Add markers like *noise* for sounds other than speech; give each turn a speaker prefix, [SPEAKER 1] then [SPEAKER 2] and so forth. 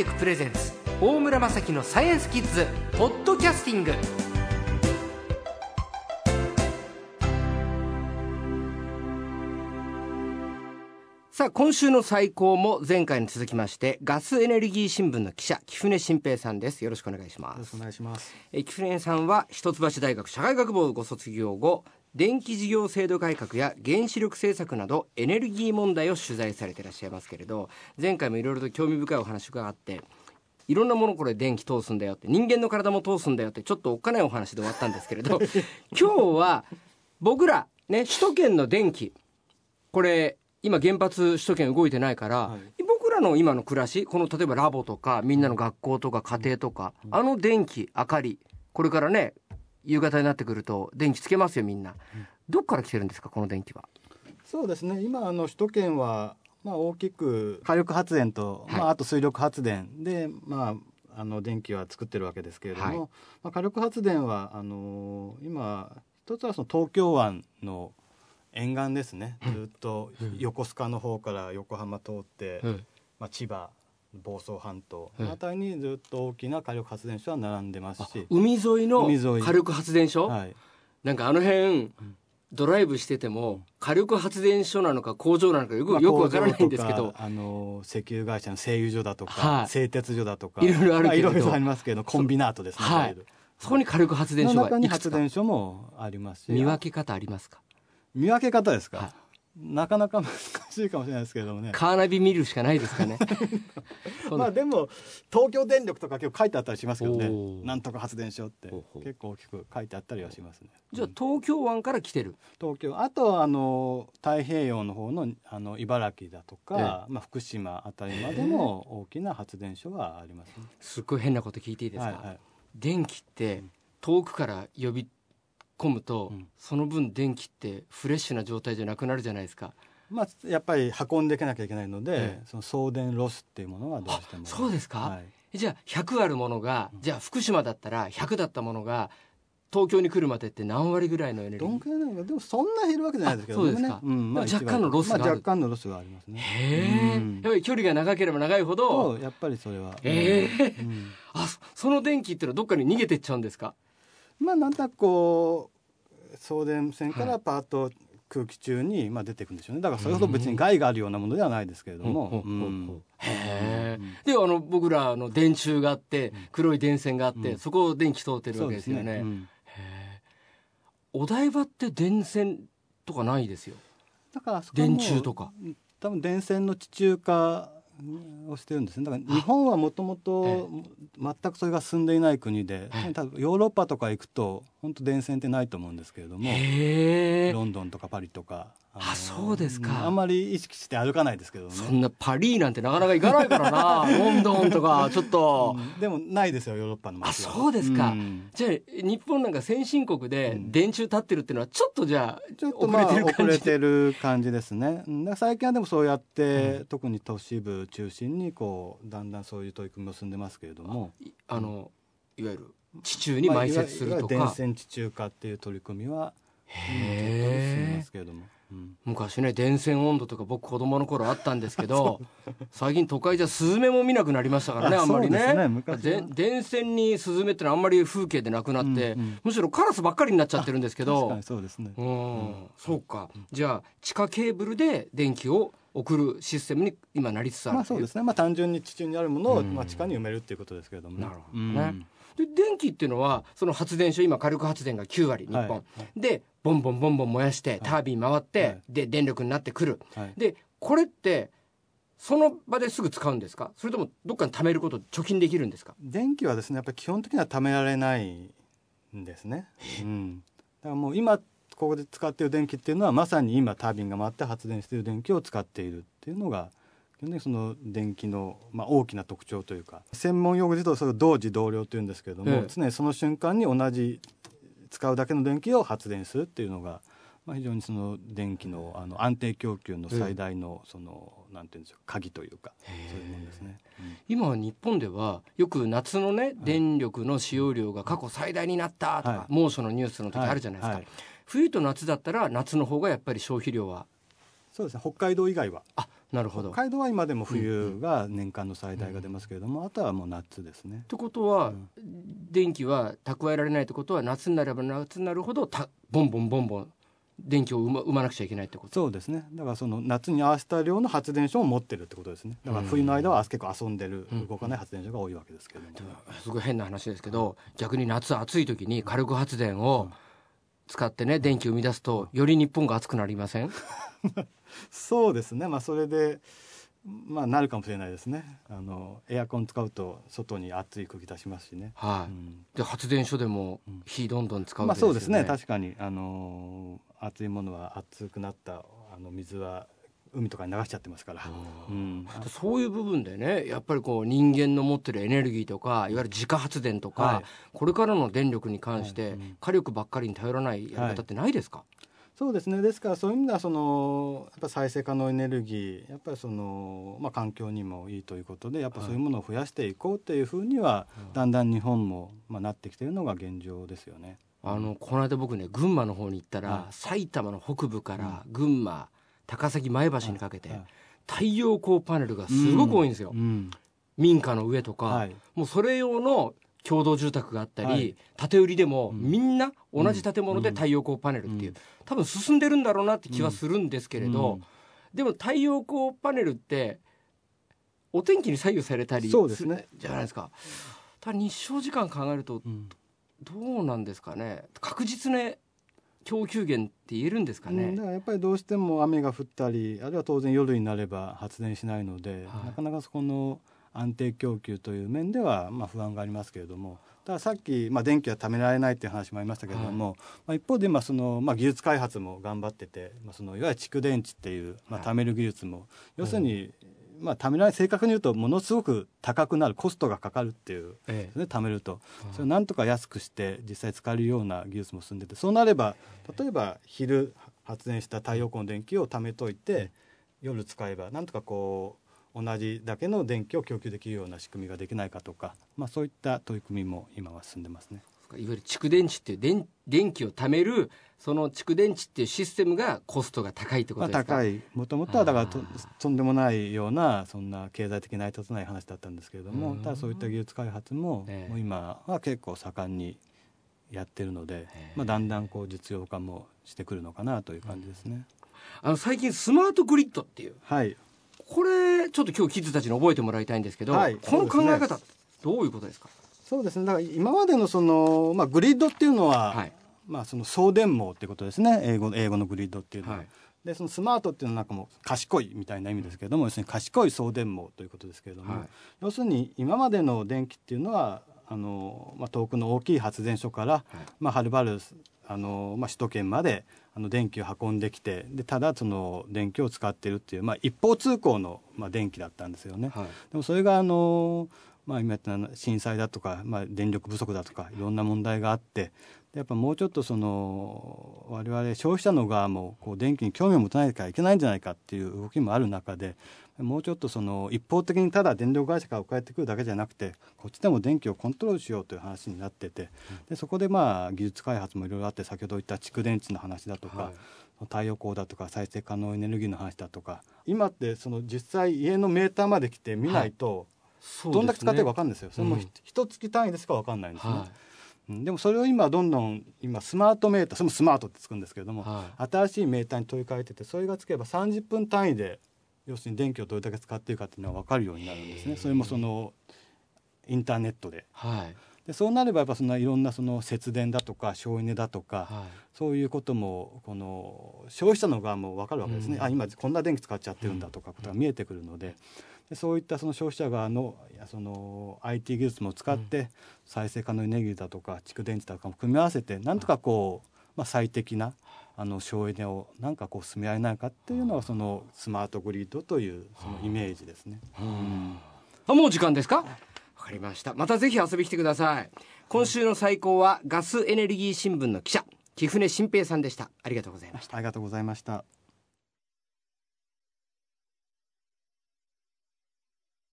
[SPEAKER 1] テクプレゼンツ大村雅樹のサイエンスキッズポッドキャスティング。さあ今週の最高も前回に続きましてガスエネルギー新聞の記者木船新平さんです。よろしくお願いします。
[SPEAKER 2] よろしくお願いします。
[SPEAKER 1] え木船さんは一橋大学社会学部をご卒業後電気事業制度改革や原子力政策などエネルギー問題を取材されていらっしゃいますけれど前回もいろいろと興味深いお話があっていろんなものこれ電気通すんだよって人間の体も通すんだよってちょっとおっかないお話で終わったんですけれど *laughs* 今日は僕らね首都圏の電気これ今原発首都圏動いてないから、
[SPEAKER 2] はい。
[SPEAKER 1] 僕らの今の暮らしこの例えばラボとかみんなの学校とか家庭とか、あの電気明かりこれからね夕方になってくると電気つけますよみんな、どっから来てるんですかこの電気は？
[SPEAKER 2] そうですね。今あの首都圏はまあ大きく火力発電と、
[SPEAKER 1] はい。
[SPEAKER 2] まああと水力発電でまああの電気は作ってるわけですけれども、
[SPEAKER 1] はい。
[SPEAKER 2] まあ火力発電はあの今一つはその東京湾の沿岸ですね、ずっと横須賀の方から横浜通って、まあ千葉房総半島あたりにずっと大きな火力発電所は並んでますし、
[SPEAKER 1] 海沿いの火力発電所、
[SPEAKER 2] はい、
[SPEAKER 1] なんかあの辺ドライブしてても火力発電所なのか工場なのかよく,、
[SPEAKER 2] まあ
[SPEAKER 1] よくわからないんですけど。
[SPEAKER 2] あの石油会社の製油所だとか、
[SPEAKER 1] はい。
[SPEAKER 2] 製鉄所だとか
[SPEAKER 1] いろいろあるけれど。
[SPEAKER 2] まいろいろありますけどコンビナートですね、
[SPEAKER 1] はい。そこに火力発電所
[SPEAKER 2] の
[SPEAKER 1] が
[SPEAKER 2] 発電所もありますし。
[SPEAKER 1] 見分け方ありますか？
[SPEAKER 2] 見分け方ですか、
[SPEAKER 1] はい。
[SPEAKER 2] なかなか難しいかもしれないですけれどもね。
[SPEAKER 1] カーナビ見るしかないですかね。*laughs*
[SPEAKER 2] まあでも東京電力とか結構書いてあったりしますけどね。なんとか発電所って。結構大きく書いてあったりはしますね。
[SPEAKER 1] じゃあ東京湾から来てる？
[SPEAKER 2] 東京。あとはあの太平洋の方のあの茨城だとか、まあ、福島あたりまでも大きな発電所がありますね。
[SPEAKER 1] すっごい変なこと聞いていいですか、
[SPEAKER 2] はいはい。
[SPEAKER 1] 電気って遠くから呼び込むと、
[SPEAKER 2] うん。
[SPEAKER 1] その分電気ってフレッシュな状態じゃなくなるじゃないですか
[SPEAKER 2] まあ、やっぱり運んでいかなきゃいけないので、
[SPEAKER 1] ええ。
[SPEAKER 2] その送電ロスっていうものはどうしても。
[SPEAKER 1] そうですか、
[SPEAKER 2] はい、
[SPEAKER 1] じゃあ100あるものがじゃあ福島だったら100だったものが東京に来るまでって何割ぐらいのエネルギ
[SPEAKER 2] どん
[SPEAKER 1] ー
[SPEAKER 2] くらいなのかでもそんな減るわけじゃないですけど
[SPEAKER 1] あそうですか。
[SPEAKER 2] んまあ、
[SPEAKER 1] 若干のロスがある。
[SPEAKER 2] まあ、若干のロスがありますね。
[SPEAKER 1] へえ、
[SPEAKER 2] うん。
[SPEAKER 1] やっぱり距離が長ければ長いほど。
[SPEAKER 2] やっぱりそれは、
[SPEAKER 1] ええ。
[SPEAKER 2] うん。
[SPEAKER 1] あそその電気ってのはどっかに逃げてっちゃうんですか？
[SPEAKER 2] まあなんとなくこう送電線か
[SPEAKER 1] はい。
[SPEAKER 2] らパーッと空気中にまあ出ていくんでしょうね。だからそれほど別に害があるようなものではないですけれども、
[SPEAKER 1] であの僕らの電柱があって黒い電線があって、
[SPEAKER 2] うん。
[SPEAKER 1] そこを電気通ってるわけですすよねお台場って電線とかないですよ。
[SPEAKER 2] だから
[SPEAKER 1] 電柱とか。
[SPEAKER 2] 多分電線の地中化をしてるんですね。だから日本はもともと全くそれが進んでいない国で
[SPEAKER 1] ええ。
[SPEAKER 2] 多分ヨーロッパとか行くと本当電線ってないと思うんですけれどもロンドンとかパリとか
[SPEAKER 1] あそうですか。
[SPEAKER 2] んあんまり意識して歩かないですけどね。
[SPEAKER 1] そんなパリなんてなかなか行かないからな *laughs* ロンドンとかちょっと、
[SPEAKER 2] うん。でもないですよヨーロッパの
[SPEAKER 1] あ
[SPEAKER 2] 街は。
[SPEAKER 1] そうですか、
[SPEAKER 2] ん。
[SPEAKER 1] じゃあ日本なんか先進国で
[SPEAKER 2] うん。
[SPEAKER 1] 電柱立ってるっていうのはちょっとじゃあ
[SPEAKER 2] ちょっとまあ
[SPEAKER 1] 遅れてる感じ
[SPEAKER 2] ですね。最近はでもそうやって、特に都市部中心にこうだんだんそういう取り組みを進んでますけれども、
[SPEAKER 1] あのいわゆる地中に埋設すると
[SPEAKER 2] まあ電
[SPEAKER 1] か、
[SPEAKER 2] 線地中化っていう取り組みは、
[SPEAKER 1] へえ
[SPEAKER 2] ますけれども。うん。
[SPEAKER 1] 昔ね電線温度とか僕子供の頃あったんですけど *laughs* 最近都会じゃスズメも見なくなりましたからね
[SPEAKER 2] あ
[SPEAKER 1] あんまりね。
[SPEAKER 2] ね
[SPEAKER 1] 電線にスズメってのはあんまり風景でなくなって、
[SPEAKER 2] うんうん。
[SPEAKER 1] むしろカラスばっかりになっちゃってるんですけど。
[SPEAKER 2] 確かにそうですね。
[SPEAKER 1] うん、そうか。じゃあ地下ケーブルで電気を送るシステムに今なりつつある
[SPEAKER 2] まあそうですね。まあ単純に地中にあるものを、
[SPEAKER 1] うん
[SPEAKER 2] まあ地下に埋めるっていうことですけれどもね。
[SPEAKER 1] なるほどね。
[SPEAKER 2] うん
[SPEAKER 1] で電気っていうのはその発電所今火力発電が9割日本、
[SPEAKER 2] はい。
[SPEAKER 1] でボンボンボンボン燃やしてタービン回って、
[SPEAKER 2] はい。
[SPEAKER 1] で電力になってくる。
[SPEAKER 2] はい。
[SPEAKER 1] でこれってその場ですぐ使うんですか？それともどっかに貯めること貯金できるんですか？
[SPEAKER 2] 電気はですねやっぱり基本的には貯められないんですね。うん、だからもう今ここで使っている電気っていうのはまさに今タービンが回って発電している電気を使っているっていうのが基本的にその電気の、まあ、大きな特徴というか専門用語で言うとそれを同時同量というんですけれども、
[SPEAKER 1] ええ。
[SPEAKER 2] 常にその瞬間に同じ使うだけの電気を発電するっていうのが、まあ、非常にその電気のあの安定供給の最大のその、なんていうんでしょう鍵というかそういうもんですね。うん。
[SPEAKER 1] 今日本ではよく夏のね電力の使用量が過去最大になったとか、
[SPEAKER 2] はい。
[SPEAKER 1] 猛暑のニュースの時あるじゃないですか、
[SPEAKER 2] はい。
[SPEAKER 1] 冬と夏だったら夏の方がやっぱり消費量は？
[SPEAKER 2] そうですね。北海道以外は、
[SPEAKER 1] なるほど
[SPEAKER 2] 北海道は今でも冬が年間の最大が出ますけれども、あとはもう夏ですね
[SPEAKER 1] っ。てことは、
[SPEAKER 2] うん
[SPEAKER 1] 電気は蓄えられないってことは夏になれば夏になるほどたボンボンボンボン電気を生ま生まなくちゃいけないってこと？
[SPEAKER 2] そうですね。だからその夏に合わせた量の発電所を持ってるってことですね。だから冬の間は結構遊んでる、
[SPEAKER 1] うん
[SPEAKER 2] 動かない発電所が多いわけですけれども。
[SPEAKER 1] すごい変な話ですけど逆に夏暑い時に火力発電を使ってね電気を生み出すとより日本が暑くなりません？
[SPEAKER 2] そうですね。まあそれで。まあなるかもしれないですね。あのエアコン使うと外に暑い空気出しますしね。
[SPEAKER 1] はい、
[SPEAKER 2] うん
[SPEAKER 1] で発電所でも
[SPEAKER 2] うん
[SPEAKER 1] 火どんどん使う
[SPEAKER 2] まあそうですね。確かにあのー熱いものは熱くなったあの水は海とかに流しちゃってますから。うん。
[SPEAKER 1] そういう部分でねやっぱりこう人間の持ってるエネルギーとかいわゆる自家発電とか、
[SPEAKER 2] はい
[SPEAKER 1] これからの電力に関して、火力ばっかりに頼らないやり方ってないですか、
[SPEAKER 2] そうですね。ですからそういう意味ではそのやっぱ再生可能エネルギーやっぱりその、まあ、環境にもいいということでやっぱそういうものを増やしていこうというふうには、だんだん日本も、まあ、なってきているのが現状ですよね。
[SPEAKER 1] あのこの間僕ね群馬の方に行ったら、
[SPEAKER 2] はい。
[SPEAKER 1] 埼玉の北部から群馬高崎前橋にかけて、
[SPEAKER 2] はい。
[SPEAKER 1] 太陽光パネルがすごく多いんですよ、
[SPEAKER 2] うん。
[SPEAKER 1] 民家の上とか、
[SPEAKER 2] はい。
[SPEAKER 1] もうそれ用の共同住宅があったり、
[SPEAKER 2] はい。
[SPEAKER 1] 建売りでも
[SPEAKER 2] うん。
[SPEAKER 1] みんな同じ建物で太陽光パネルっていう、
[SPEAKER 2] うん。
[SPEAKER 1] 多分進んでるんだろうなって気はするんですけれど、
[SPEAKER 2] うん。
[SPEAKER 1] でも太陽光パネルってお天気に左右されたり
[SPEAKER 2] そうですね。
[SPEAKER 1] るじゃないですか。ただ日照時間考えると
[SPEAKER 2] うん。
[SPEAKER 1] どうなんですかね。確実な供給源って言えるんですかね。
[SPEAKER 2] うん、だ。からやっぱりどうしても雨が降ったりあるいは当然夜になれば発電しないので、
[SPEAKER 1] はい。
[SPEAKER 2] なかなかそこの安定供給という面ではまあ不安がありますけれども。たださっき、まあ、電気は貯められないっていう話もありましたけれども、まあ、一方でまあその、まあ、技術開発も頑張ってて、まあ、そのいわゆる蓄電池っていう、まあ、
[SPEAKER 1] はい。
[SPEAKER 2] 貯める技術も、要するに、まあ、貯められ正確に言うとものすごく高くなるコストがかかるっていう
[SPEAKER 1] ええ。
[SPEAKER 2] ね、貯めると、それをなんとか安くして実際使えるような技術も進んでてそうなれば例えば昼発電した太陽光の電気を貯めといて夜使えばなんとかこう同じだけの電気を供給できるような仕組みができないかとか、まあ、そういった取り組みも今は進んでますね。
[SPEAKER 1] いわゆる蓄電池っていう電電気を貯めるその蓄電池っていうシステムがコストが高いってこ
[SPEAKER 2] まあ、
[SPEAKER 1] とですか、
[SPEAKER 2] 高い。もともとはだからととんでもないようなそんな経済的成り立たない話だったんですけれども
[SPEAKER 1] うん。
[SPEAKER 2] ただそういった技術開発も,、
[SPEAKER 1] ええ。
[SPEAKER 2] もう今は結構盛んにやってるので、
[SPEAKER 1] ええ。
[SPEAKER 2] まあ、だんだんこう実用化もしてくるのかなという感じですね。
[SPEAKER 1] あの最近スマートグリッドっていう
[SPEAKER 2] はい
[SPEAKER 1] これちょっと今日キッズたちに覚えてもらいたいんですけど、
[SPEAKER 2] はい。
[SPEAKER 1] この考え方どういうことですか？
[SPEAKER 2] そうですね。だから今までのその、まあ、グリッドっていうのは、
[SPEAKER 1] はい。
[SPEAKER 2] まあ、その送電網っていうことですね。英語英語のグリッドっていうのは。
[SPEAKER 1] はい。
[SPEAKER 2] でそのスマートっていうのはなんかもう賢いみたいな意味ですけれども、要するに賢い送電網ということですけれども、
[SPEAKER 1] はい。
[SPEAKER 2] 要するに今までの電気っていうのはあの、まあ、遠くの大きい発電所から、まあ、はるばるあの、まあ、首都圏まであの電気を運んできてでただその電気を使ってるっていう、まあ、一方通行の、まあ、電気だったんですよね。
[SPEAKER 1] はい
[SPEAKER 2] でもそれがあの、まあ、今言った震災だとか、まあ、電力不足だとかいろんな問題があってでやっぱもうちょっとその我々消費者の側もこう電気に興味を持たないといけないんじゃないかっていう動きもある中でもうちょっとその一方的にただ電力会社から送られてくるだけじゃなくてこっちでも電気をコントロールしようという話になっててでそこでまあ技術開発もいろいろあって先ほど言った蓄電池の話だとか、
[SPEAKER 1] はい。
[SPEAKER 2] 太陽光だとか再生可能エネルギーの話だとか今ってその実際家のメーターまで来て見ないと、どんだけ使ってるか分かんないですよ。それも
[SPEAKER 1] うん
[SPEAKER 2] ひ一月単位でしか分かんないんですね。でもそれを今どんどん今スマートメーターそれもスマートってつくんですけれども、
[SPEAKER 1] は
[SPEAKER 2] 新しいメーターに取り替えててそれがつけば30分単位で要するに電気をどれだけ使っているかっていうのは分かるようになるんですね。それもそのインターネットで。
[SPEAKER 1] はい。
[SPEAKER 2] でそうなればやっぱそんないろんなその節電だとか省エネだとか、
[SPEAKER 1] は
[SPEAKER 2] そういうこともこの消費者の側も分かるわけですね、
[SPEAKER 1] うん。
[SPEAKER 2] あ今こんな電気使っちゃってるんだとかことが見えてくるので。でそういったその消費者側のその IT 技術も使って再生可能エネルギーだとか蓄電池だとかも組み合わせてなんとかこう、まあ、最適なあの省エネをなんかこう進められないかっていうのがそのスマートグリッドというそのイメージですね。
[SPEAKER 1] いあもう時間ですか？わかりました。またぜひ遊びに来てください。今週の最高はガスエネルギー新聞の記者貴船新平さんでした。ありがとうございました。
[SPEAKER 2] ありがとうございました。